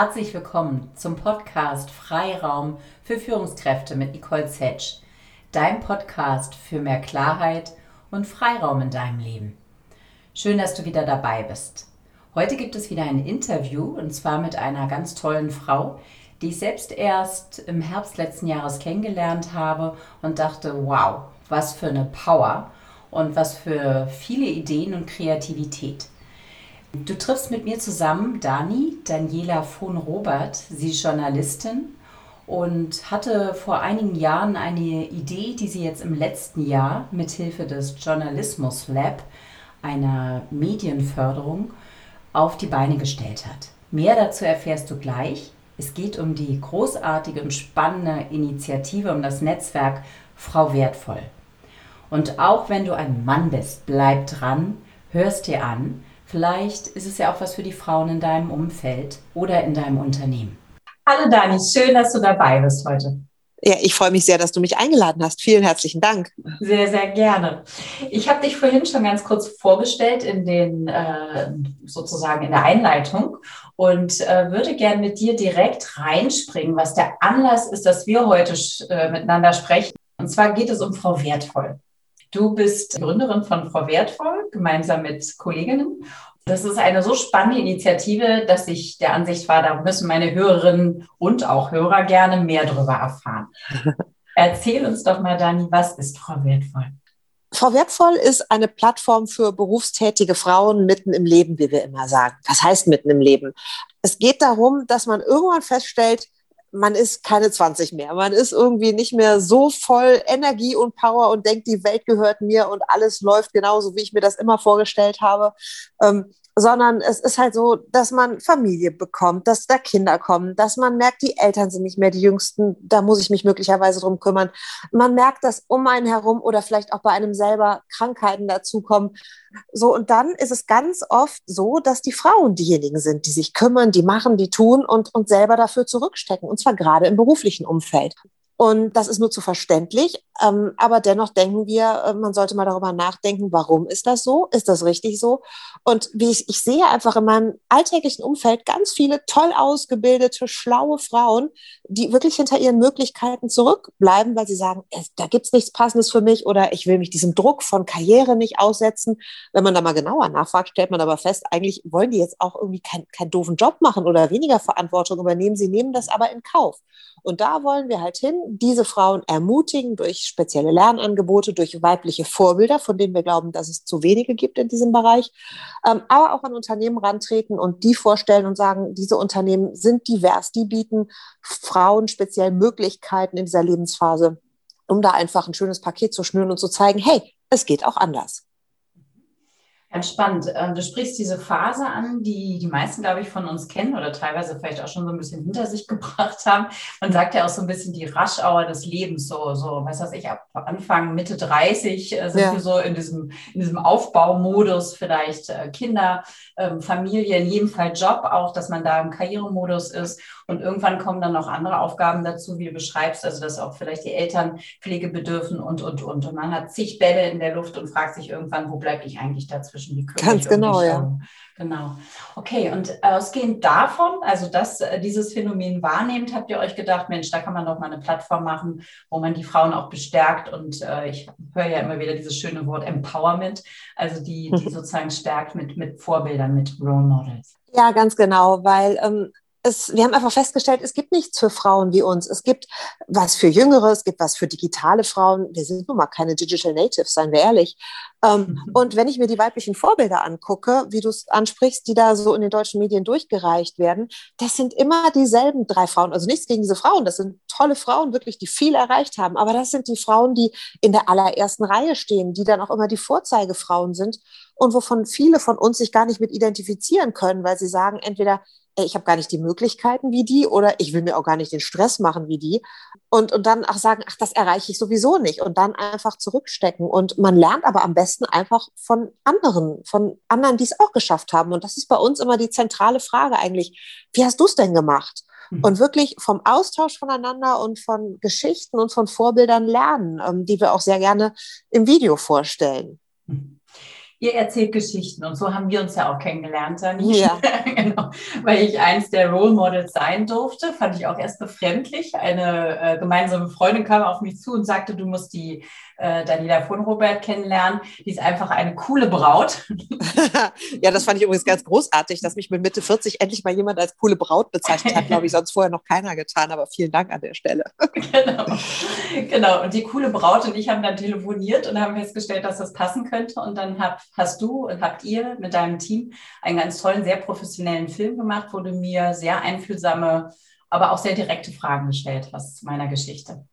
Herzlich willkommen zum Podcast Freiraum für Führungskräfte mit Nicole Zetsch. Dein Podcast für mehr Klarheit und Freiraum in deinem Leben. Schön, dass du wieder dabei bist. Heute gibt es wieder ein Interview und zwar mit einer ganz tollen Frau, die ich selbst erst im Herbst letzten Jahres kennengelernt habe und dachte, wow, was für eine Power und was für viele Ideen und Kreativität. Du triffst mit mir zusammen Dani, Daniela von Robert. Sie ist Journalistin und hatte vor einigen Jahren eine Idee, die sie jetzt im letzten Jahr mit Hilfe des Journalismus Lab, einer Medienförderung, auf die Beine gestellt hat. Mehr dazu erfährst du gleich. Es geht um die großartige und spannende Initiative, um das Netzwerk Frau Wertvoll. Und auch wenn du ein Mann bist, bleib dran, hörst dir an. Vielleicht ist es ja auch was für die Frauen in deinem Umfeld oder in deinem Unternehmen. Hallo Dani, schön, dass du dabei bist heute. Ja, ich freue mich sehr, dass du mich eingeladen hast. Vielen herzlichen Dank. Sehr, sehr gerne. Ich habe dich vorhin schon ganz kurz vorgestellt in den äh, sozusagen in der Einleitung und äh, würde gerne mit dir direkt reinspringen, was der Anlass ist, dass wir heute äh, miteinander sprechen. Und zwar geht es um Frau Wertvoll. Du bist Gründerin von Frau Wertvoll, gemeinsam mit Kolleginnen. Das ist eine so spannende Initiative, dass ich der Ansicht war, da müssen meine Hörerinnen und auch Hörer gerne mehr darüber erfahren. Erzähl uns doch mal, Dani, was ist Frau Wertvoll? Frau Wertvoll ist eine Plattform für berufstätige Frauen mitten im Leben, wie wir immer sagen. Was heißt mitten im Leben? Es geht darum, dass man irgendwann feststellt, man ist keine 20 mehr. Man ist irgendwie nicht mehr so voll Energie und Power und denkt, die Welt gehört mir und alles läuft genauso, wie ich mir das immer vorgestellt habe. Ähm, sondern es ist halt so, dass man Familie bekommt, dass da Kinder kommen, dass man merkt, die Eltern sind nicht mehr die Jüngsten, da muss ich mich möglicherweise drum kümmern. Man merkt, dass um einen herum oder vielleicht auch bei einem selber Krankheiten dazukommen. So, und dann ist es ganz oft so, dass die Frauen diejenigen sind, die sich kümmern, die machen, die tun und, und selber dafür zurückstecken, und zwar gerade im beruflichen Umfeld. Und das ist nur zu verständlich. Ähm, aber dennoch denken wir, äh, man sollte mal darüber nachdenken, warum ist das so? Ist das richtig so? Und wie ich, ich sehe einfach in meinem alltäglichen Umfeld ganz viele toll ausgebildete, schlaue Frauen, die wirklich hinter ihren Möglichkeiten zurückbleiben, weil sie sagen, da gibt's nichts Passendes für mich oder ich will mich diesem Druck von Karriere nicht aussetzen. Wenn man da mal genauer nachfragt, stellt man aber fest, eigentlich wollen die jetzt auch irgendwie keinen kein doofen Job machen oder weniger Verantwortung übernehmen. Sie nehmen das aber in Kauf. Und da wollen wir halt hin, diese Frauen ermutigen durch spezielle Lernangebote, durch weibliche Vorbilder, von denen wir glauben, dass es zu wenige gibt in diesem Bereich, ähm, aber auch an Unternehmen rantreten und die vorstellen und sagen, diese Unternehmen sind divers, die bieten Frauen speziell Möglichkeiten in dieser Lebensphase, um da einfach ein schönes Paket zu schnüren und zu zeigen, hey, es geht auch anders. Ganz spannend. Ähm, du sprichst diese Phase an, die die meisten, glaube ich, von uns kennen oder teilweise vielleicht auch schon so ein bisschen hinter sich gebracht haben. Man sagt ja auch so ein bisschen die Raschauer des Lebens, so, so, was weiß ich, ab Anfang, Mitte 30 äh, sind ja. wir so in diesem, in diesem Aufbaumodus, vielleicht äh, Kinder, ähm, Familie, in jedem Fall Job auch, dass man da im Karrieremodus ist. Und irgendwann kommen dann noch andere Aufgaben dazu, wie du beschreibst, also dass auch vielleicht die Eltern Pflege bedürfen und, und, und. Und man hat zig Bälle in der Luft und fragt sich irgendwann, wo bleibe ich eigentlich dazwischen? Wie Ganz genau, ja. Genau. Okay, und ausgehend davon, also dass äh, dieses Phänomen wahrnehmt, habt ihr euch gedacht, Mensch, da kann man doch mal eine Plattform machen, wo man die Frauen auch bestärkt. Und äh, ich höre ja immer wieder dieses schöne Wort Empowerment, also die, die sozusagen stärkt mit, mit Vorbildern, mit Role Models. Ja, ganz genau, weil ähm, es, wir haben einfach festgestellt, es gibt nichts für Frauen wie uns. Es gibt was für Jüngere, es gibt was für digitale Frauen. Wir sind nun mal keine Digital Natives, seien wir ehrlich. Ähm, mhm. Und wenn ich mir die weiblichen Vorbilder angucke, wie du es ansprichst, die da so in den deutschen Medien durchgereicht werden, das sind immer dieselben drei Frauen. Also nichts gegen diese Frauen, das sind tolle Frauen, wirklich, die viel erreicht haben. Aber das sind die Frauen, die in der allerersten Reihe stehen, die dann auch immer die Vorzeigefrauen sind und wovon viele von uns sich gar nicht mit identifizieren können, weil sie sagen, entweder ich habe gar nicht die Möglichkeiten wie die oder ich will mir auch gar nicht den Stress machen wie die. Und, und dann auch sagen, ach, das erreiche ich sowieso nicht. Und dann einfach zurückstecken. Und man lernt aber am besten einfach von anderen, von anderen, die es auch geschafft haben. Und das ist bei uns immer die zentrale Frage eigentlich. Wie hast du es denn gemacht? Mhm. Und wirklich vom Austausch voneinander und von Geschichten und von Vorbildern lernen, ähm, die wir auch sehr gerne im Video vorstellen. Ihr erzählt Geschichten und so haben wir uns ja auch kennengelernt, Dani. Ja. genau. Weil ich eins der Role Models sein durfte, fand ich auch erst befremdlich. Eine äh, gemeinsame Freundin kam auf mich zu und sagte, du musst die äh, Daniela von Robert kennenlernen. Die ist einfach eine coole Braut. ja, das fand ich übrigens ganz großartig, dass mich mit Mitte 40 endlich mal jemand als coole Braut bezeichnet hat. Glaube ich, sonst vorher noch keiner getan, aber vielen Dank an der Stelle. genau. genau. Und die coole Braut und ich haben dann telefoniert und haben festgestellt, dass das passen könnte. Und dann hab, hast du und habt ihr mit deinem Team einen ganz tollen, sehr professionellen Film gemacht, wo du mir sehr einfühlsame, aber auch sehr direkte Fragen gestellt hast zu meiner Geschichte.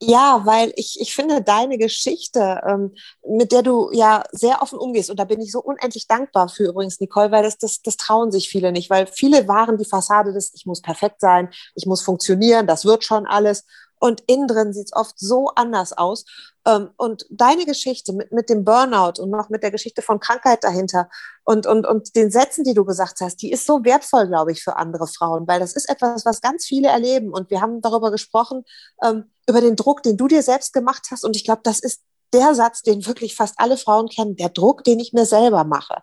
Ja, weil ich, ich finde deine Geschichte, ähm, mit der du ja sehr offen umgehst, und da bin ich so unendlich dankbar für übrigens, Nicole, weil das, das, das trauen sich viele nicht, weil viele waren die Fassade des, ich muss perfekt sein, ich muss funktionieren, das wird schon alles. Und innen drin sieht es oft so anders aus. Ähm, und deine Geschichte mit, mit dem Burnout und noch mit der Geschichte von Krankheit dahinter und, und, und den Sätzen, die du gesagt hast, die ist so wertvoll, glaube ich, für andere Frauen, weil das ist etwas, was ganz viele erleben. Und wir haben darüber gesprochen, ähm, über den Druck, den du dir selbst gemacht hast. Und ich glaube, das ist der Satz, den wirklich fast alle Frauen kennen, der Druck, den ich mir selber mache.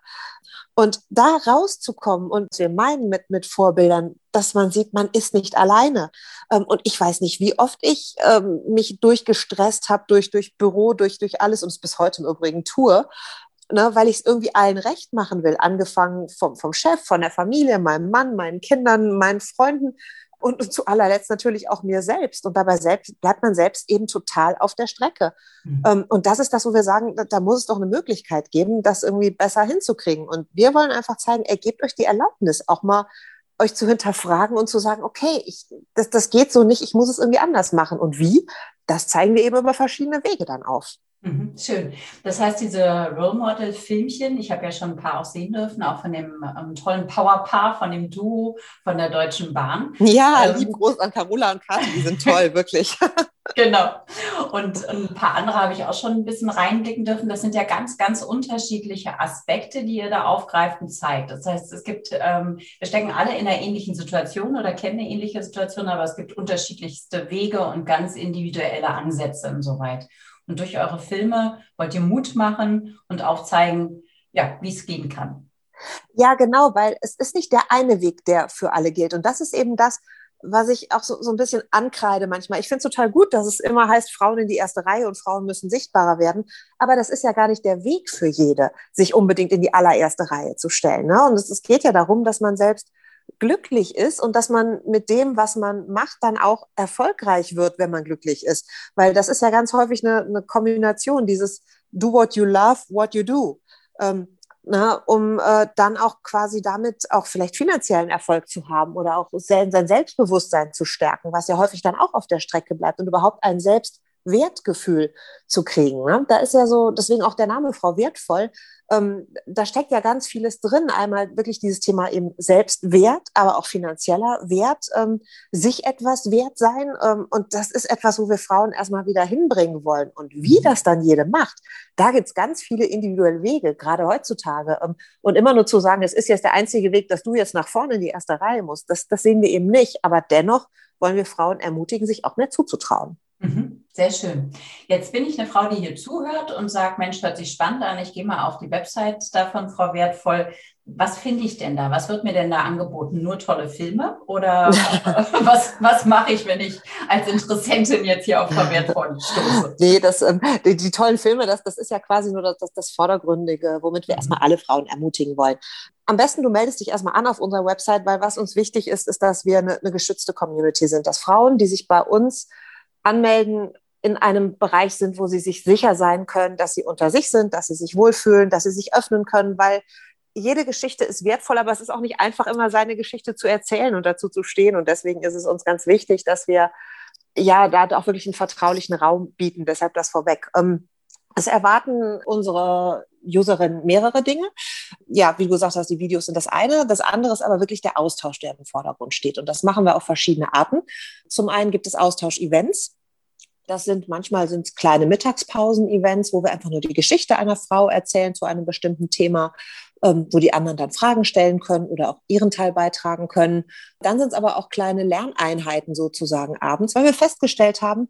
Und da rauszukommen und wir meinen mit, mit Vorbildern, dass man sieht, man ist nicht alleine. Ähm, und ich weiß nicht, wie oft ich ähm, mich durchgestresst habe, durch, durch Büro, durch, durch alles und es bis heute im Übrigen tue, ne, weil ich es irgendwie allen recht machen will. Angefangen vom, vom Chef, von der Familie, meinem Mann, meinen Kindern, meinen Freunden und, zu allerletzt natürlich auch mir selbst. Und dabei selbst, bleibt man selbst eben total auf der Strecke. Mhm. Ähm, und das ist das, wo wir sagen, da, da, muss es doch eine Möglichkeit geben, das irgendwie besser hinzukriegen. Und wir wollen einfach zeigen, ergebt euch die Erlaubnis, auch mal euch zu hinterfragen und zu sagen, okay, ich, das, das geht so nicht, ich muss es irgendwie anders machen. Und wie? Das zeigen wir eben über verschiedene Wege dann auf. Mhm, schön. Das heißt, diese Role Model-Filmchen, ich habe ja schon ein paar auch sehen dürfen, auch von dem ähm, tollen Powerpaar, von dem Duo von der Deutschen Bahn. Ja, ähm, lieben Gruß an Carola und Kathi, die sind toll, wirklich. genau. Und ein paar andere habe ich auch schon ein bisschen reinblicken dürfen. Das sind ja ganz, ganz unterschiedliche Aspekte, die ihr da aufgreift und zeigt. Das heißt, es gibt, ähm, wir stecken alle in einer ähnlichen Situation oder kennen eine ähnliche Situation, aber es gibt unterschiedlichste Wege und ganz individuelle Ansätze insoweit. Und durch eure Filme wollt ihr Mut machen und aufzeigen, ja, wie es gehen kann. Ja, genau, weil es ist nicht der eine Weg, der für alle gilt. Und das ist eben das, was ich auch so, so ein bisschen ankreide manchmal. Ich finde es total gut, dass es immer heißt, Frauen in die erste Reihe und Frauen müssen sichtbarer werden. Aber das ist ja gar nicht der Weg für jede, sich unbedingt in die allererste Reihe zu stellen. Ne? Und es, es geht ja darum, dass man selbst glücklich ist und dass man mit dem, was man macht, dann auch erfolgreich wird, wenn man glücklich ist. Weil das ist ja ganz häufig eine, eine Kombination, dieses Do what you love, what you do. Ähm, na, um äh, dann auch quasi damit auch vielleicht finanziellen Erfolg zu haben oder auch sein Selbstbewusstsein zu stärken, was ja häufig dann auch auf der Strecke bleibt und überhaupt ein Selbstwertgefühl zu kriegen. Ne? Da ist ja so, deswegen auch der Name Frau Wertvoll, ähm, da steckt ja ganz vieles drin. Einmal wirklich dieses Thema eben Selbstwert, aber auch finanzieller Wert, ähm, sich etwas wert sein. Ähm, und das ist etwas, wo wir Frauen erstmal wieder hinbringen wollen. Und wie mhm. das dann jede macht, da gibt es ganz viele individuelle Wege, gerade heutzutage. Ähm, und immer nur zu sagen, es ist jetzt der einzige Weg, dass du jetzt nach vorne in die erste Reihe musst, das, das sehen wir eben nicht. Aber dennoch wollen wir Frauen ermutigen, sich auch mehr zuzutrauen. Mhm, sehr schön. Jetzt bin ich eine Frau, die hier zuhört und sagt, Mensch, hört sich spannend an. Ich gehe mal auf die Website davon, Frau Wertvoll. Was finde ich denn da? Was wird mir denn da angeboten? Nur tolle Filme? Oder was, was mache ich, wenn ich als Interessentin jetzt hier auf Frau Wertvoll stoße? Nee, das, ähm, die, die, tollen Filme, das, das ist ja quasi nur das, das, das Vordergründige, womit wir mhm. erstmal alle Frauen ermutigen wollen. Am besten, du meldest dich erstmal an auf unserer Website, weil was uns wichtig ist, ist, dass wir eine, eine geschützte Community sind. Dass Frauen, die sich bei uns anmelden, in einem Bereich sind, wo sie sich sicher sein können, dass sie unter sich sind, dass sie sich wohlfühlen, dass sie sich öffnen können, weil jede Geschichte ist wertvoll, aber es ist auch nicht einfach immer seine Geschichte zu erzählen und dazu zu stehen. Und deswegen ist es uns ganz wichtig, dass wir ja da auch wirklich einen vertraulichen Raum bieten. Deshalb das vorweg. Ähm, es erwarten unsere Userinnen mehrere Dinge. Ja, wie du gesagt hast, die Videos sind das eine. Das andere ist aber wirklich der Austausch, der im Vordergrund steht. Und das machen wir auf verschiedene Arten. Zum einen gibt es Austausch-Events. Das sind manchmal sind es kleine Mittagspausen-Events, wo wir einfach nur die Geschichte einer Frau erzählen zu einem bestimmten Thema, ähm, wo die anderen dann Fragen stellen können oder auch ihren Teil beitragen können. Dann sind es aber auch kleine Lerneinheiten sozusagen abends, weil wir festgestellt haben,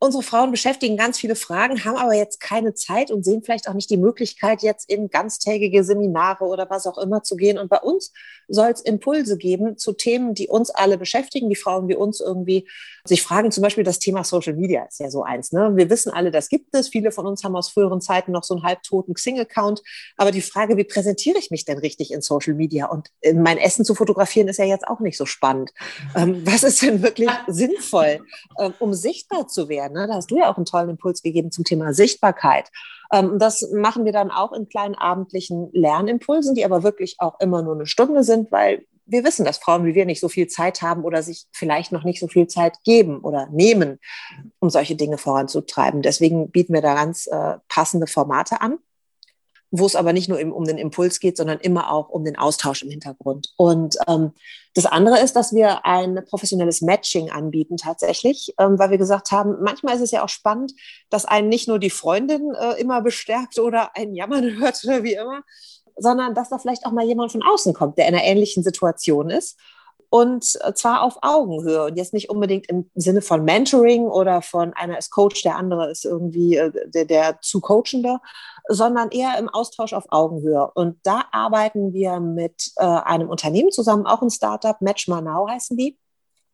unsere Frauen beschäftigen ganz viele Fragen, haben aber jetzt keine Zeit und sehen vielleicht auch nicht die Möglichkeit, jetzt in ganztägige Seminare oder was auch immer zu gehen. Und bei uns soll es Impulse geben zu Themen, die uns alle beschäftigen, die Frauen wie uns irgendwie sich fragen. Zum Beispiel das Thema Social Media ist ja so eins. Ne? Wir wissen alle, das gibt es. Viele von uns haben aus früheren Zeiten noch so einen halbtoten Xing-Account. Aber die Frage, wie präsentiere ich mich denn richtig in Social Media? Und äh, mein Essen zu fotografieren ist ja jetzt auch nicht so spannend. Ähm, was ist denn wirklich sinnvoll, ähm, um sichtbar zu werden? Ne? Da hast du ja auch einen tollen Impuls gegeben zum Thema Sichtbarkeit. Ähm, das machen wir dann auch in kleinen abendlichen Lernimpulsen, die aber wirklich auch immer nur eine Stunde sind, weil wir wissen, dass Frauen wie wir nicht so viel Zeit haben oder sich vielleicht noch nicht so viel Zeit geben oder nehmen, um solche Dinge voranzutreiben. Deswegen bieten wir da ganz äh, passende Formate an wo es aber nicht nur um den Impuls geht, sondern immer auch um den Austausch im Hintergrund. Und ähm, das andere ist, dass wir ein professionelles Matching anbieten tatsächlich, ähm, weil wir gesagt haben, manchmal ist es ja auch spannend, dass einen nicht nur die Freundin äh, immer bestärkt oder ein Jammern hört oder wie immer, sondern dass da vielleicht auch mal jemand von außen kommt, der in einer ähnlichen Situation ist und zwar auf Augenhöhe und jetzt nicht unbedingt im Sinne von Mentoring oder von einer ist Coach, der andere ist irgendwie äh, der, der zu Coachende, sondern eher im Austausch auf Augenhöhe. Und da arbeiten wir mit äh, einem Unternehmen zusammen, auch ein Startup, Match Now heißen die.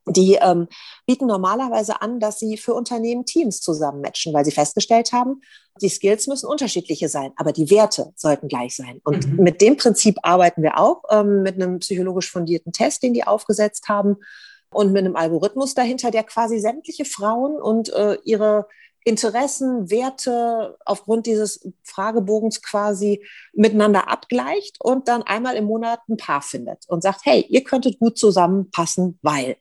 Die ähm, bieten normalerweise an, dass sie für Unternehmen Teams zusammen matchen, weil sie festgestellt haben, die Skills müssen unterschiedliche sein, aber die Werte sollten gleich sein. Und mhm. mit dem Prinzip arbeiten wir auch, ähm, mit einem psychologisch fundierten Test, den die aufgesetzt haben und mit einem Algorithmus dahinter, der quasi sämtliche Frauen und äh, ihre Interessen, Werte aufgrund dieses Fragebogens quasi miteinander abgleicht und dann einmal im Monat ein Paar findet und sagt, hey, ihr könntet gut zusammenpassen, weil.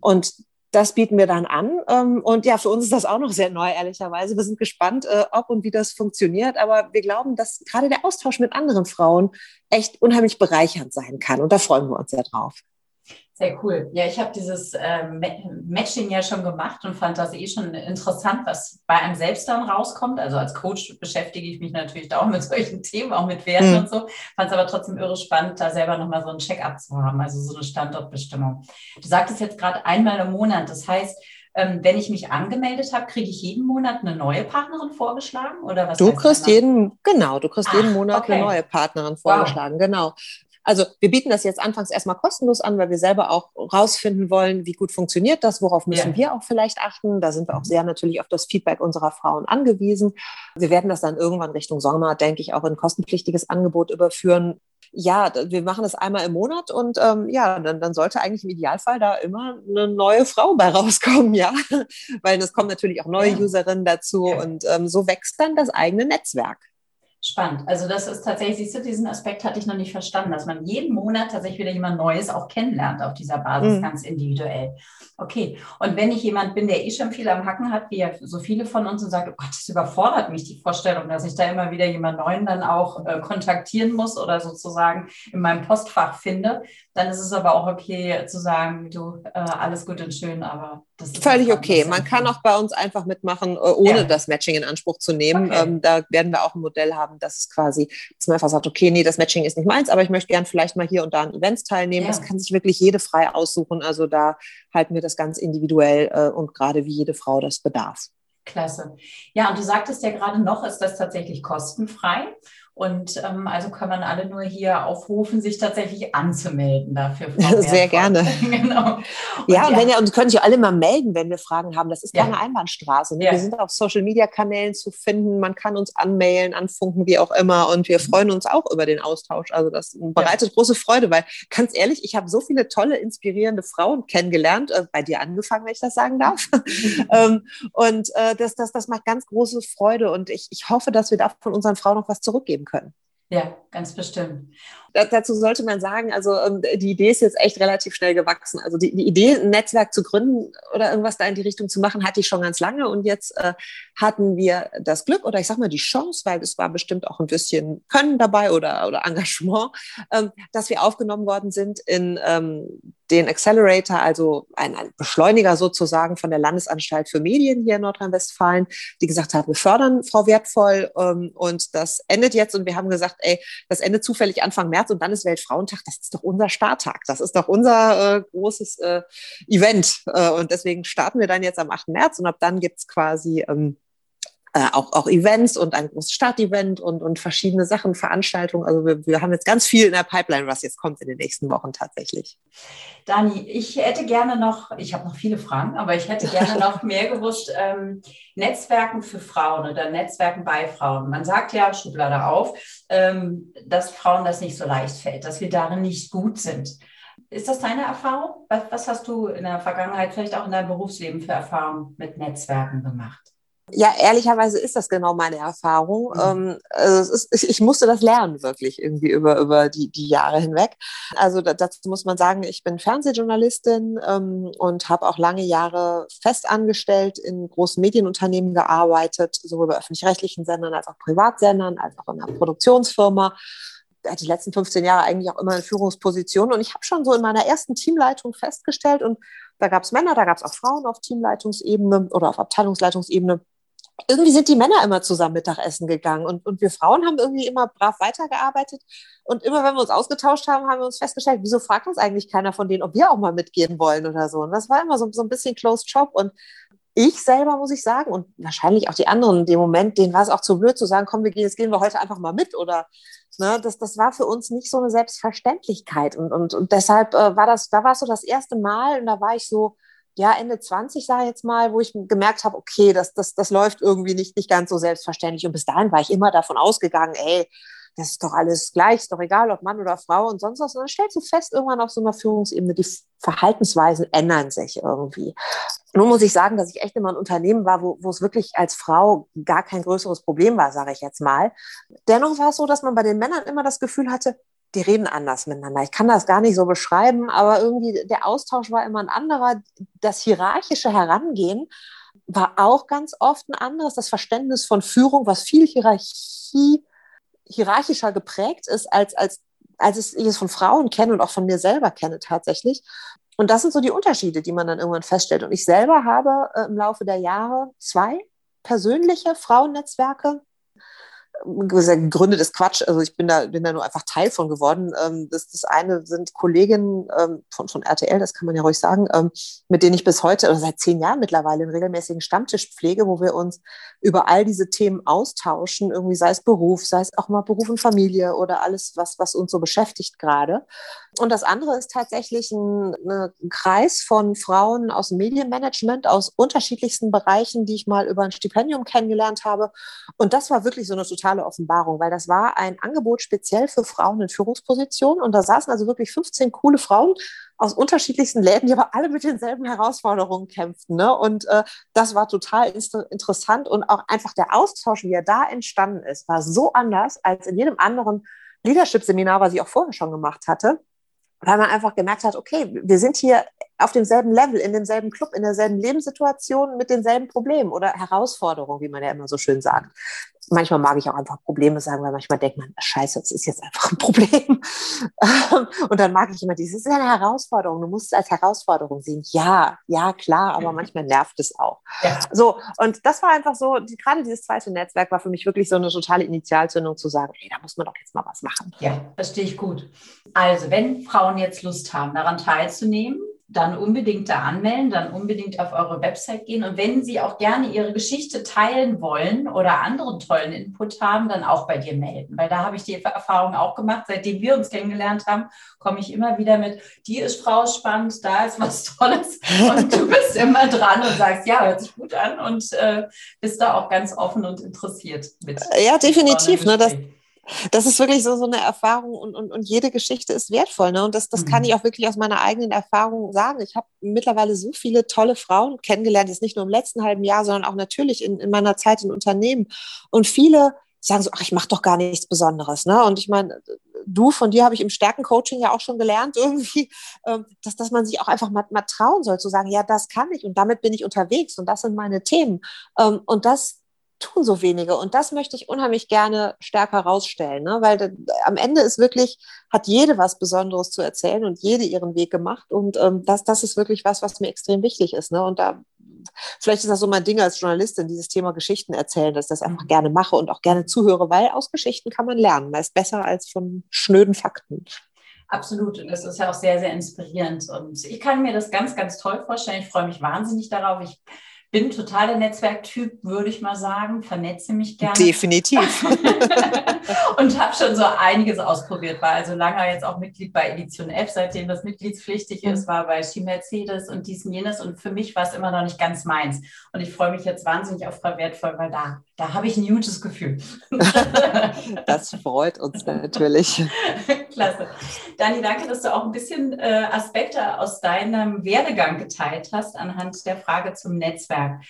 Und das bieten wir dann an. Ähm, und ja, für uns ist das auch noch sehr neu, ehrlicherweise. Wir sind gespannt, äh, ob und wie das funktioniert. Aber wir glauben, dass gerade der Austausch mit anderen Frauen echt unheimlich bereichernd sein kann. Und da freuen wir uns sehr drauf. Sehr cool. Ja, ich habe dieses äh, Matching ja schon gemacht und fand das eh schon interessant, was bei einem selbst dann rauskommt. Also als Coach beschäftige ich mich natürlich da auch mit solchen Themen, auch mit Werten mhm. und so. Fand es aber trotzdem irre spannend, da selber nochmal so ein Check-up zu haben, also so eine Standortbestimmung. Du sagtest jetzt gerade einmal im Monat. Das heißt, ähm, wenn ich mich angemeldet habe, kriege ich jeden Monat eine neue Partnerin vorgeschlagen oder was? Du kriegst jeden, genau, du kriegst Ach, jeden Monat okay. eine neue Partnerin vorgeschlagen, wow. genau. Also wir bieten das jetzt anfangs erstmal kostenlos an, weil wir selber auch rausfinden wollen, wie gut funktioniert das, worauf müssen ja. wir auch vielleicht achten. Da sind wir auch sehr natürlich auf das Feedback unserer Frauen angewiesen. Wir werden das dann irgendwann Richtung Sommer, denke ich, auch in kostenpflichtiges Angebot überführen. Ja, wir machen das einmal im Monat und ähm, ja, dann, dann sollte eigentlich im Idealfall da immer eine neue Frau bei rauskommen, ja, weil es kommen natürlich auch neue ja. Userinnen dazu ja. und ähm, so wächst dann das eigene Netzwerk. Spannend. Also das ist tatsächlich, siehst du, diesen Aspekt hatte ich noch nicht verstanden, dass man jeden Monat tatsächlich wieder jemand Neues auch kennenlernt auf dieser Basis, mhm. ganz individuell. Okay. Und wenn ich jemand bin, der eh schon viel am Hacken hat, wie ja so viele von uns und sagt, oh Gott, das überfordert mich die Vorstellung, dass ich da immer wieder jemand Neuen dann auch äh, kontaktieren muss oder sozusagen in meinem Postfach finde, dann ist es aber auch okay zu sagen, du, äh, alles gut und schön, aber das ist völlig okay. Man kann auch bei uns einfach mitmachen, äh, ohne ja. das Matching in Anspruch zu nehmen. Okay. Ähm, da werden wir auch ein Modell haben, dass es quasi, dass man einfach sagt, okay, nee, das Matching ist nicht meins, aber ich möchte gern vielleicht mal hier und da an Events teilnehmen. Ja. Das kann sich wirklich jede frei aussuchen. Also da halten wir das ganz individuell äh, und gerade wie jede Frau das bedarf. Klasse. Ja, und du sagtest ja gerade noch, ist das tatsächlich kostenfrei. Und ähm, also kann man alle nur hier aufrufen, sich tatsächlich anzumelden dafür. Sehr gerne. genau. Und ja, und ja. wenn ihr, und können sich alle mal melden, wenn wir Fragen haben. Das ist ja. keine Einbahnstraße. Ne? Ja. Wir sind auf Social Media Kanälen zu finden. Man kann uns anmailen, anfunken, wie auch immer. Und wir freuen uns auch über den Austausch. Also das bereitet ja. große Freude, weil ganz ehrlich, ich habe so viele tolle, inspirierende Frauen kennengelernt, äh, bei dir angefangen, wenn ich das sagen darf. ähm, und äh, das, das, das macht ganz große Freude. Und ich, ich hoffe, dass wir da von unseren Frauen noch was zurückgeben können. Ja, ganz bestimmt. Dazu sollte man sagen, also ähm, die Idee ist jetzt echt relativ schnell gewachsen. Also die, die, Idee, ein Netzwerk zu gründen oder irgendwas da in die Richtung zu machen, hatte ich schon ganz lange. Und jetzt äh, hatten wir das Glück oder ich sag mal die Chance, weil es war bestimmt auch ein bisschen Können dabei oder, oder Engagement, ähm, dass wir aufgenommen worden sind in ähm, den Accelerator, also ein, ein, Beschleuniger sozusagen von der Landesanstalt für Medien hier in Nordrhein-Westfalen, die gesagt hat, wir fördern Frau Wertvoll ähm, und das endet jetzt und wir haben gesagt, ey, das endet zufällig Anfang März März und dann ist Weltfrauentag. Das ist doch unser Starttag. Das ist doch unser äh, großes äh, Event. Äh, und deswegen starten wir dann jetzt am 8. März und ab dann gibt's quasi ähm, äh, auch, auch Events und ein großes Startevent und, und verschiedene Sachen, Veranstaltungen. Also wir, wir haben jetzt ganz viel in der Pipeline, was jetzt kommt in den nächsten Wochen tatsächlich. Dani, ich hätte gerne noch, ich habe noch viele Fragen, aber ich hätte gerne noch mehr gewusst, ähm, Netzwerken für Frauen oder Netzwerken bei Frauen. Man sagt ja, Schublade auf, ähm, dass Frauen das nicht so leicht fällt, dass wir darin nicht gut sind. Ist das deine Erfahrung? Was, was hast du in der Vergangenheit, vielleicht auch in deinem Berufsleben für Erfahrungen mit Netzwerken gemacht? Ja, ehrlicherweise ist das genau meine Erfahrung. Mhm. Ähm, also ist, ich musste das lernen, wirklich irgendwie über, über die, die Jahre hinweg. Also dazu muss man sagen, ich bin Fernsehjournalistin ähm, und habe auch lange Jahre festangestellt in großen Medienunternehmen gearbeitet, sowohl bei öffentlich-rechtlichen Sendern als auch Privatsendern, als auch in einer Produktionsfirma die letzten 15 Jahre eigentlich auch immer in Führungspositionen. Und ich habe schon so in meiner ersten Teamleitung festgestellt, und da gab es Männer, da gab es auch Frauen auf Teamleitungsebene oder auf Abteilungsleitungsebene, irgendwie sind die Männer immer zusammen Mittagessen gegangen und, und wir Frauen haben irgendwie immer brav weitergearbeitet. Und immer wenn wir uns ausgetauscht haben, haben wir uns festgestellt, wieso fragt uns eigentlich keiner von denen, ob wir auch mal mitgehen wollen oder so. Und das war immer so, so ein bisschen Closed Shop. Und ich selber, muss ich sagen, und wahrscheinlich auch die anderen in dem Moment, denen war es auch zu blöd zu sagen, komm, wir gehen, jetzt gehen wir heute einfach mal mit. Oder ne, das, das war für uns nicht so eine Selbstverständlichkeit. Und, und, und deshalb äh, war das, da war es so das erste Mal und da war ich so, ja, Ende 20, sage ich jetzt mal, wo ich gemerkt habe, okay, das, das, das läuft irgendwie nicht, nicht ganz so selbstverständlich. Und bis dahin war ich immer davon ausgegangen, ey, das ist doch alles gleich, ist doch egal, ob Mann oder Frau und sonst was. Und dann stellst du fest, irgendwann auf so einer Führungsebene, die Verhaltensweisen ändern sich irgendwie. Nun muss ich sagen, dass ich echt immer ein Unternehmen war, wo, wo es wirklich als Frau gar kein größeres Problem war, sage ich jetzt mal. Dennoch war es so, dass man bei den Männern immer das Gefühl hatte, die reden anders miteinander. Ich kann das gar nicht so beschreiben, aber irgendwie der Austausch war immer ein anderer. Das hierarchische Herangehen war auch ganz oft ein anderes. Das Verständnis von Führung, was viel Hierarchie, hierarchischer geprägt ist, als, als, als ich es von Frauen kenne und auch von mir selber kenne tatsächlich. Und das sind so die Unterschiede, die man dann irgendwann feststellt. Und ich selber habe äh, im Laufe der Jahre zwei persönliche Frauennetzwerke gegründet ist Quatsch. Also ich bin da, bin da nur einfach Teil von geworden. Ähm, das, das eine sind Kolleginnen ähm, von, von RTL, das kann man ja ruhig sagen, ähm, mit denen ich bis heute oder seit zehn Jahren mittlerweile einen regelmäßigen Stammtisch pflege, wo wir uns über all diese Themen austauschen, irgendwie sei es Beruf, sei es auch mal Beruf und Familie oder alles, was, was uns so beschäftigt gerade. Und das andere ist tatsächlich ein, ein Kreis von Frauen aus Medienmanagement, aus unterschiedlichsten Bereichen, die ich mal über ein Stipendium kennengelernt habe. Und das war wirklich so eine totale Offenbarung, weil das war ein Angebot speziell für Frauen in Führungspositionen. Und da saßen also wirklich 15 coole Frauen aus unterschiedlichsten Läden, die aber alle mit denselben Herausforderungen kämpften. Ne? Und äh, das war total interessant. Und auch einfach der Austausch, wie er da entstanden ist, war so anders als in jedem anderen Leadership-Seminar, was ich auch vorher schon gemacht hatte weil man einfach gemerkt hat, okay, wir sind hier auf demselben Level, in demselben Club, in derselben Lebenssituation mit denselben Problemen oder Herausforderungen, wie man ja immer so schön sagt manchmal mag ich auch einfach Probleme sagen, weil manchmal denkt man, scheiße, das ist jetzt einfach ein Problem. und dann mag ich immer, dieses ist ja eine Herausforderung. Du musst es als Herausforderung sehen. Ja, ja, klar, aber mhm. manchmal nervt es auch. Ja. So, und das war einfach so, die, gerade dieses zweite Netzwerk war für mich wirklich so eine totale Initialzündung zu sagen, hey, da muss man doch jetzt mal was machen. Ja, verstehe ich gut. Also, wenn Frauen jetzt Lust haben, daran teilzunehmen, dann unbedingt da anmelden, dann unbedingt auf eure Website gehen. Und wenn Sie auch gerne Ihre Geschichte teilen wollen oder anderen tollen Input haben, dann auch bei dir melden. Weil da habe ich die Erfahrung auch gemacht. Seitdem wir uns kennengelernt haben, komme ich immer wieder mit, die ist Frau spannend, da ist was Tolles. Und du bist immer dran und sagst, ja, hört sich gut an und äh, bist da auch ganz offen und interessiert mit. Ja, definitiv. Ne, das, das ist wirklich so, so eine Erfahrung und, und, und jede Geschichte ist wertvoll. Ne? Und das, das mhm. kann ich auch wirklich aus meiner eigenen Erfahrung sagen. Ich habe mittlerweile so viele tolle Frauen kennengelernt, jetzt nicht nur im letzten halben Jahr, sondern auch natürlich in, in meiner Zeit in Unternehmen. Und viele sagen so, ach, ich mache doch gar nichts Besonderes. Ne? Und ich meine, du, von dir habe ich im Stärkencoaching ja auch schon gelernt, irgendwie, ähm, dass, dass man sich auch einfach mal, mal trauen soll, zu sagen, ja, das kann ich und damit bin ich unterwegs und das sind meine Themen. Ähm, und das tun so wenige. Und das möchte ich unheimlich gerne stärker rausstellen, ne? weil da, am Ende ist wirklich, hat jede was Besonderes zu erzählen und jede ihren Weg gemacht. Und ähm, das, das ist wirklich was, was mir extrem wichtig ist. Ne? Und da, vielleicht ist das so mein Ding als Journalistin, dieses Thema Geschichten erzählen, dass ich das einfach gerne mache und auch gerne zuhöre, weil aus Geschichten kann man lernen. Meist besser als von schnöden Fakten. Absolut. Und das ist ja auch sehr, sehr inspirierend. Und ich kann mir das ganz, ganz toll vorstellen. Ich freue mich wahnsinnig darauf. Ich bin totaler Netzwerktyp, würde ich mal sagen. Vernetze mich gerne. Definitiv. und habe schon so einiges ausprobiert. War also lange jetzt auch Mitglied bei Edition F, seitdem das mitgliedspflichtig ist, mhm. war bei Ski Mercedes und dies und jenes. Und für mich war es immer noch nicht ganz meins. Und ich freue mich jetzt wahnsinnig auf Frau Wertvoll, weil da, da habe ich ein gutes Gefühl. das freut uns natürlich. Klasse. Dani, danke, dass du auch ein bisschen äh, Aspekte aus deinem Werdegang geteilt hast anhand der Frage zum Netzwerk.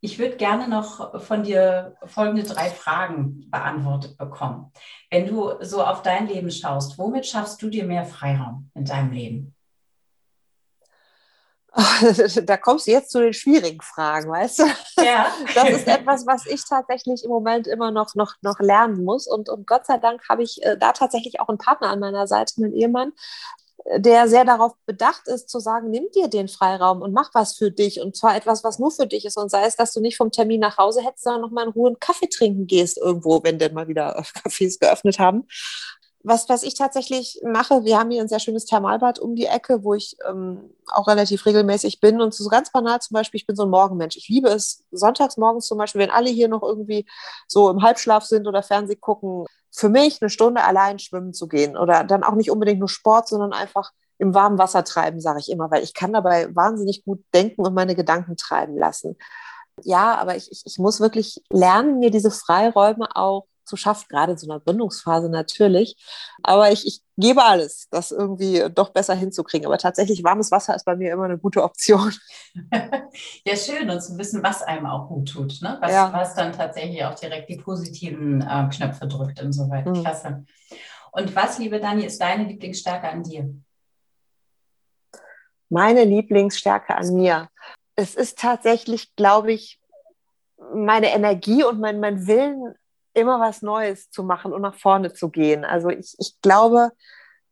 Ich würde gerne noch von dir folgende drei Fragen beantwortet bekommen. Wenn du so auf dein Leben schaust, womit schaffst du dir mehr Freiraum in deinem Leben? da kommst du jetzt zu den schwierigen Fragen, weißt du? Ja. Das ist etwas, was ich tatsächlich im Moment immer noch, noch, noch lernen muss. Und, und Gott sei Dank habe ich äh, da tatsächlich auch einen Partner an meiner Seite, einen Ehemann, der sehr darauf bedacht ist, zu sagen, nimm dir den Freiraum und mach was für dich. Und zwar etwas, was nur für dich ist. Und sei es, dass du nicht vom Termin nach Hause hättest, sondern noch mal in Ruhe einen Kaffee trinken gehst irgendwo, wenn denn mal wieder Cafés geöffnet haben. Was, was ich tatsächlich mache, wir haben hier ein sehr schönes Thermalbad um die Ecke, wo ich ähm, auch relativ regelmäßig bin. Und so ganz banal zum Beispiel, ich bin so ein Morgenmensch. Ich liebe es, sonntags morgens zum Beispiel, wenn alle hier noch irgendwie so im Halbschlaf sind oder Fernseh gucken, für mich eine Stunde allein schwimmen zu gehen oder dann auch nicht unbedingt nur Sport, sondern einfach im warmen Wasser treiben, sage ich immer, weil ich kann dabei wahnsinnig gut denken und meine Gedanken treiben lassen. Ja, aber ich, ich, ich muss wirklich lernen, mir diese Freiräume auch zu schaffen, gerade in so einer Gründungsphase natürlich. Aber ich, ich gebe alles, das irgendwie doch besser hinzukriegen. Aber tatsächlich warmes Wasser ist bei mir immer eine gute Option. ja, schön und zu wissen, was einem auch gut tut. Ne? Was, ja. was dann tatsächlich auch direkt die positiven äh, Knöpfe drückt und so weiter. Mhm. Klasse. Und was, liebe Dani, ist deine Lieblingsstärke an dir? Meine Lieblingsstärke an mir. Es ist tatsächlich, glaube ich, meine Energie und mein, mein Willen, immer was Neues zu machen und nach vorne zu gehen. Also ich, ich glaube,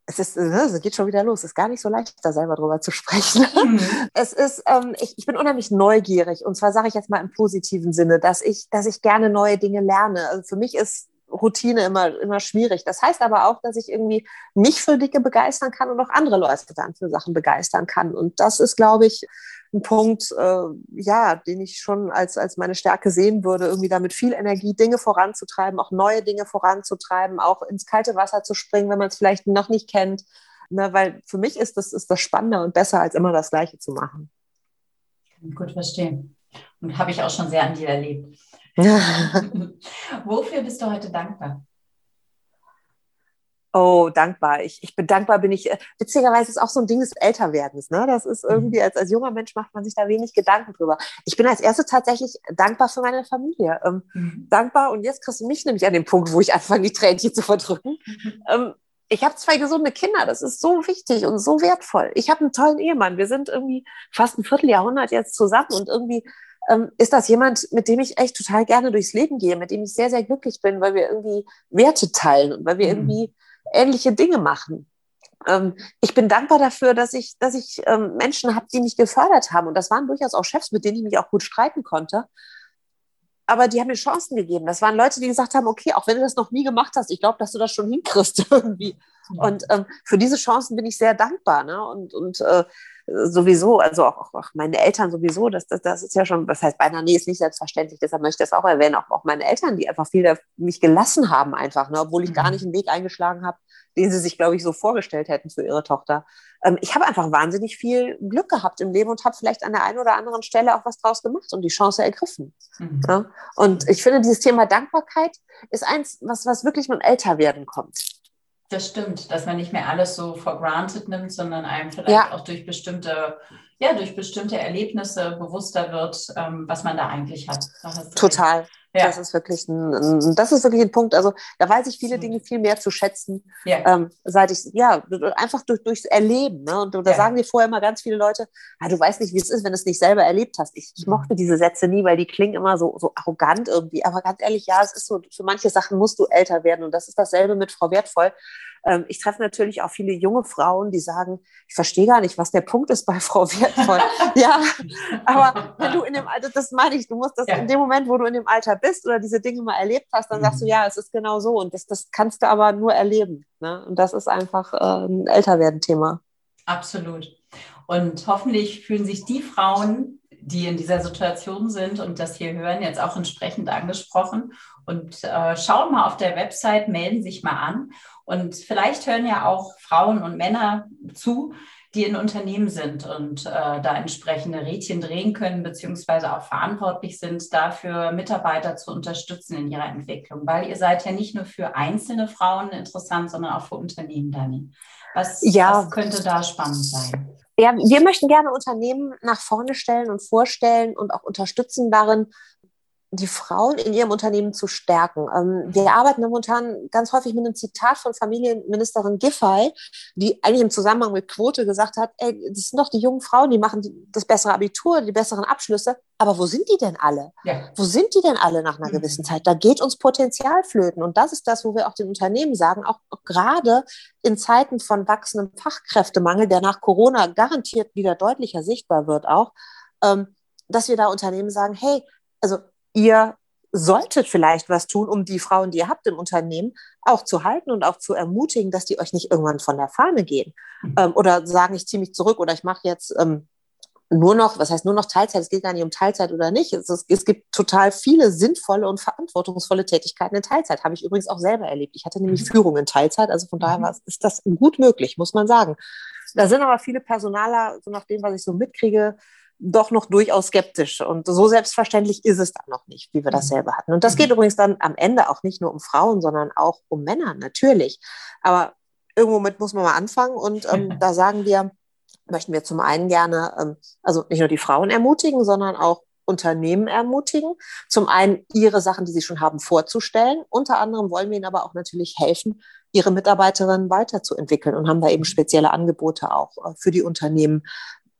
es ist, ne, es geht schon wieder los. Es ist gar nicht so leicht, da selber drüber zu sprechen. Mhm. Es ist, ähm, ich, ich bin unheimlich neugierig und zwar sage ich jetzt mal im positiven Sinne, dass ich, dass ich gerne neue Dinge lerne. Also für mich ist Routine immer, immer schwierig. Das heißt aber auch, dass ich irgendwie mich für Dinge begeistern kann und auch andere Leute dann für Sachen begeistern kann. Und das ist, glaube ich, ein Punkt, äh, ja, den ich schon als, als meine Stärke sehen würde, irgendwie damit viel Energie Dinge voranzutreiben, auch neue Dinge voranzutreiben, auch ins kalte Wasser zu springen, wenn man es vielleicht noch nicht kennt. Ne, weil für mich ist das, ist das spannender und besser, als immer das Gleiche zu machen. Gut verstehen. Und habe ich auch schon sehr an dir erlebt. Wofür bist du heute dankbar? Oh, dankbar. Ich, ich bin dankbar, bin ich, äh, witzigerweise ist auch so ein Ding des Älterwerdens. Ne? Das ist mhm. irgendwie, als, als junger Mensch macht man sich da wenig Gedanken drüber. Ich bin als erstes tatsächlich dankbar für meine Familie. Ähm, mhm. Dankbar, und jetzt kriegst du mich nämlich an den Punkt, wo ich anfange, die Tränchen zu verdrücken. Mhm. Ähm, ich habe zwei gesunde Kinder, das ist so wichtig und so wertvoll. Ich habe einen tollen Ehemann. Wir sind irgendwie fast ein Vierteljahrhundert jetzt zusammen und irgendwie ähm, ist das jemand, mit dem ich echt total gerne durchs Leben gehe, mit dem ich sehr, sehr glücklich bin, weil wir irgendwie Werte teilen und weil wir mhm. irgendwie ähnliche Dinge machen. Ähm, ich bin dankbar dafür, dass ich, dass ich ähm, Menschen habe, die mich gefördert haben. Und das waren durchaus auch Chefs, mit denen ich mich auch gut streiten konnte. Aber die haben mir Chancen gegeben. Das waren Leute, die gesagt haben, okay, auch wenn du das noch nie gemacht hast, ich glaube, dass du das schon hinkriegst irgendwie. Und ähm, für diese Chancen bin ich sehr dankbar. Ne? Und, und äh, sowieso, also auch, auch meine Eltern sowieso, das, das, das ist ja schon, das heißt, beinahe nee, ist nicht selbstverständlich, deshalb möchte ich das auch erwähnen, auch, auch meine Eltern, die einfach viel mich gelassen haben einfach, ne, obwohl ich gar mhm. nicht einen Weg eingeschlagen habe, den sie sich, glaube ich, so vorgestellt hätten für ihre Tochter. Ähm, ich habe einfach wahnsinnig viel Glück gehabt im Leben und habe vielleicht an der einen oder anderen Stelle auch was draus gemacht und die Chance ergriffen. Mhm. Ja? Und ich finde, dieses Thema Dankbarkeit ist eins, was, was wirklich mit dem Älterwerden kommt. Das stimmt, dass man nicht mehr alles so for granted nimmt, sondern einem vielleicht ja. auch durch bestimmte, ja, durch bestimmte Erlebnisse bewusster wird, ähm, was man da eigentlich hat. Total. Ja. Das ist wirklich ein, das ist wirklich ein Punkt. Also da weiß ich viele Dinge viel mehr zu schätzen, ja. ähm, seit ich, ja, einfach durch, durchs Erleben. Ne? Und, da ja. sagen dir vorher immer ganz viele Leute, ah, du weißt nicht, wie es ist, wenn du es nicht selber erlebt hast. Ich, ich, mochte diese Sätze nie, weil die klingen immer so, so arrogant irgendwie. Aber ganz ehrlich, ja, es ist so, für manche Sachen musst du älter werden. Und das ist dasselbe mit Frau Wertvoll. Ähm, ich treffe natürlich auch viele junge Frauen, die sagen, ich verstehe gar nicht, was der Punkt ist bei Frau Wertvoll. ja, aber wenn du in dem Alter, das meine ich, du musst das ja. in dem Moment, wo du in dem Alter bist oder diese Dinge mal erlebt hast, dann sagst du, mhm. ja, es ist genau so. Und das, das kannst du aber nur erleben. Ne? Und das ist einfach äh, ein Älterwerden-Thema. Absolut. Und hoffentlich fühlen sich die Frauen, die in dieser Situation sind und das hier hören, jetzt auch entsprechend angesprochen. Und äh, schauen mal auf der Website, melden sich mal an. Und vielleicht hören ja auch Frauen und Männer zu, die in Unternehmen sind und äh, da entsprechende Rädchen drehen können, beziehungsweise auch verantwortlich sind, dafür Mitarbeiter zu unterstützen in ihrer Entwicklung. Weil ihr seid ja nicht nur für einzelne Frauen interessant, sondern auch für Unternehmen, Dani. Was, ja. was könnte da spannend sein? Ja, wir möchten gerne Unternehmen nach vorne stellen und vorstellen und auch unterstützen darin, die Frauen in ihrem Unternehmen zu stärken. Ähm, wir arbeiten momentan ganz häufig mit einem Zitat von Familienministerin Giffey, die eigentlich im Zusammenhang mit Quote gesagt hat, ey, das sind doch die jungen Frauen, die machen das bessere Abitur, die besseren Abschlüsse. Aber wo sind die denn alle? Ja. Wo sind die denn alle nach einer mhm. gewissen Zeit? Da geht uns Potenzial flöten. Und das ist das, wo wir auch den Unternehmen sagen, auch, auch gerade in Zeiten von wachsendem Fachkräftemangel, der nach Corona garantiert wieder deutlicher sichtbar wird auch, ähm, dass wir da Unternehmen sagen, hey, also ihr solltet vielleicht was tun, um die Frauen, die ihr habt im Unternehmen, auch zu halten und auch zu ermutigen, dass die euch nicht irgendwann von der Fahne gehen mhm. ähm, oder sagen, ich ziehe mich zurück oder ich mache jetzt ähm, nur noch, was heißt nur noch Teilzeit? Es geht gar nicht um Teilzeit oder nicht. Es, ist, es, gibt total viele sinnvolle und verantwortungsvolle Tätigkeiten in Teilzeit. Habe ich übrigens auch selber erlebt. Ich hatte nämlich mhm. Führung in Teilzeit, also von daher mhm. ist das gut möglich, muss man sagen. Da sind aber viele Personaler, so nach dem, was ich so mitkriege, doch noch durchaus skeptisch. Und so selbstverständlich ist es dann noch nicht, wie wir das mhm. selber hatten. Und das geht mhm. übrigens dann am Ende auch nicht nur um Frauen, sondern auch um Männer, natürlich. Aber irgendwo mit muss man mal anfangen. Und ähm, da sagen wir, möchten wir zum einen gerne, ähm, also nicht nur die Frauen ermutigen, sondern auch Unternehmen ermutigen. Zum einen ihre Sachen, die sie schon haben, vorzustellen. Unter anderem wollen wir ihnen aber auch natürlich helfen, ihre Mitarbeiterinnen weiterzuentwickeln und haben da eben mhm. spezielle Angebote auch äh, für die Unternehmen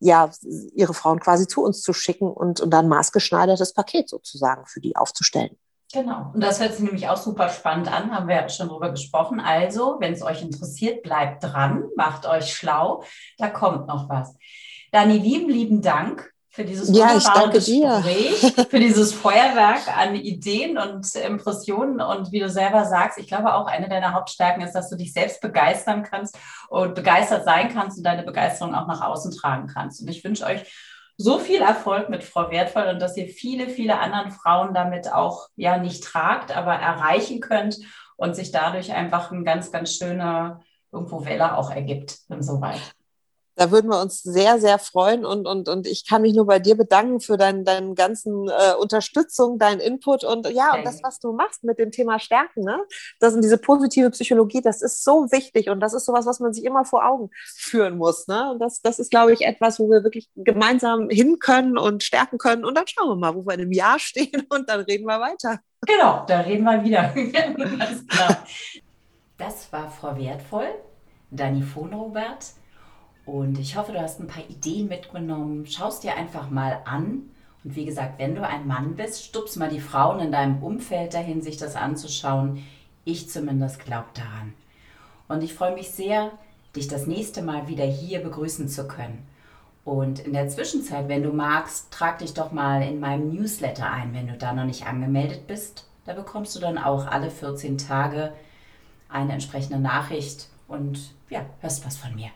ja, ihre Frauen quasi zu uns zu schicken und, und dann maßgeschneidertes Paket sozusagen für die aufzustellen. Genau. Und das hört sich nämlich auch super spannend an, haben wir ja schon drüber gesprochen. Also, wenn es euch interessiert, bleibt dran, macht euch schlau, da kommt noch was. Dani, lieben, lieben Dank für dieses ja, danke Gespräch, dir. für dieses Feuerwerk an Ideen und Impressionen und wie du selber sagst, ich glaube auch eine deiner Hauptstärken ist, dass du dich selbst begeistern kannst und begeistert sein kannst und deine Begeisterung auch nach außen tragen kannst. Und ich wünsche euch so viel Erfolg mit Frau Wertvoll und dass ihr viele, viele anderen Frauen damit auch ja nicht tragt, aber erreichen könnt und sich dadurch einfach ein ganz, ganz schöner irgendwo Welle auch ergibt, insoweit. Da würden wir uns sehr, sehr freuen und, und, und ich kann mich nur bei dir bedanken für deinen deinen ganzen äh, Unterstützung, deinen Input und ja, und das, was du machst mit dem Thema Stärken, ne? Das sind diese positive Psychologie, das ist so wichtig und das ist sowas, was man sich immer vor Augen führen muss. Ne? Und das, das ist, glaube ich, etwas, wo wir wirklich gemeinsam hin können und stärken können. Und dann schauen wir mal, wo wir in einem Jahr stehen und dann reden wir weiter. Genau, da reden wir wieder. Alles klar. Das war Frau Wertvoll, Dani von Robert. Und ich hoffe, du hast ein paar Ideen mitgenommen. Schau es dir einfach mal an. Und wie gesagt, wenn du ein Mann bist, stups mal die Frauen in deinem Umfeld dahin, sich das anzuschauen. Ich zumindest glaube daran. Und ich freue mich sehr, dich das nächste Mal wieder hier begrüßen zu können. Und in der Zwischenzeit, wenn du magst, trag dich doch mal in meinem Newsletter ein, wenn du da noch nicht angemeldet bist. Da bekommst du dann auch alle 14 Tage eine entsprechende Nachricht und ja, hörst was von mir.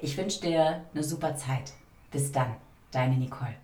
Ich wünsche dir eine super Zeit. Bis dann, deine Nicole.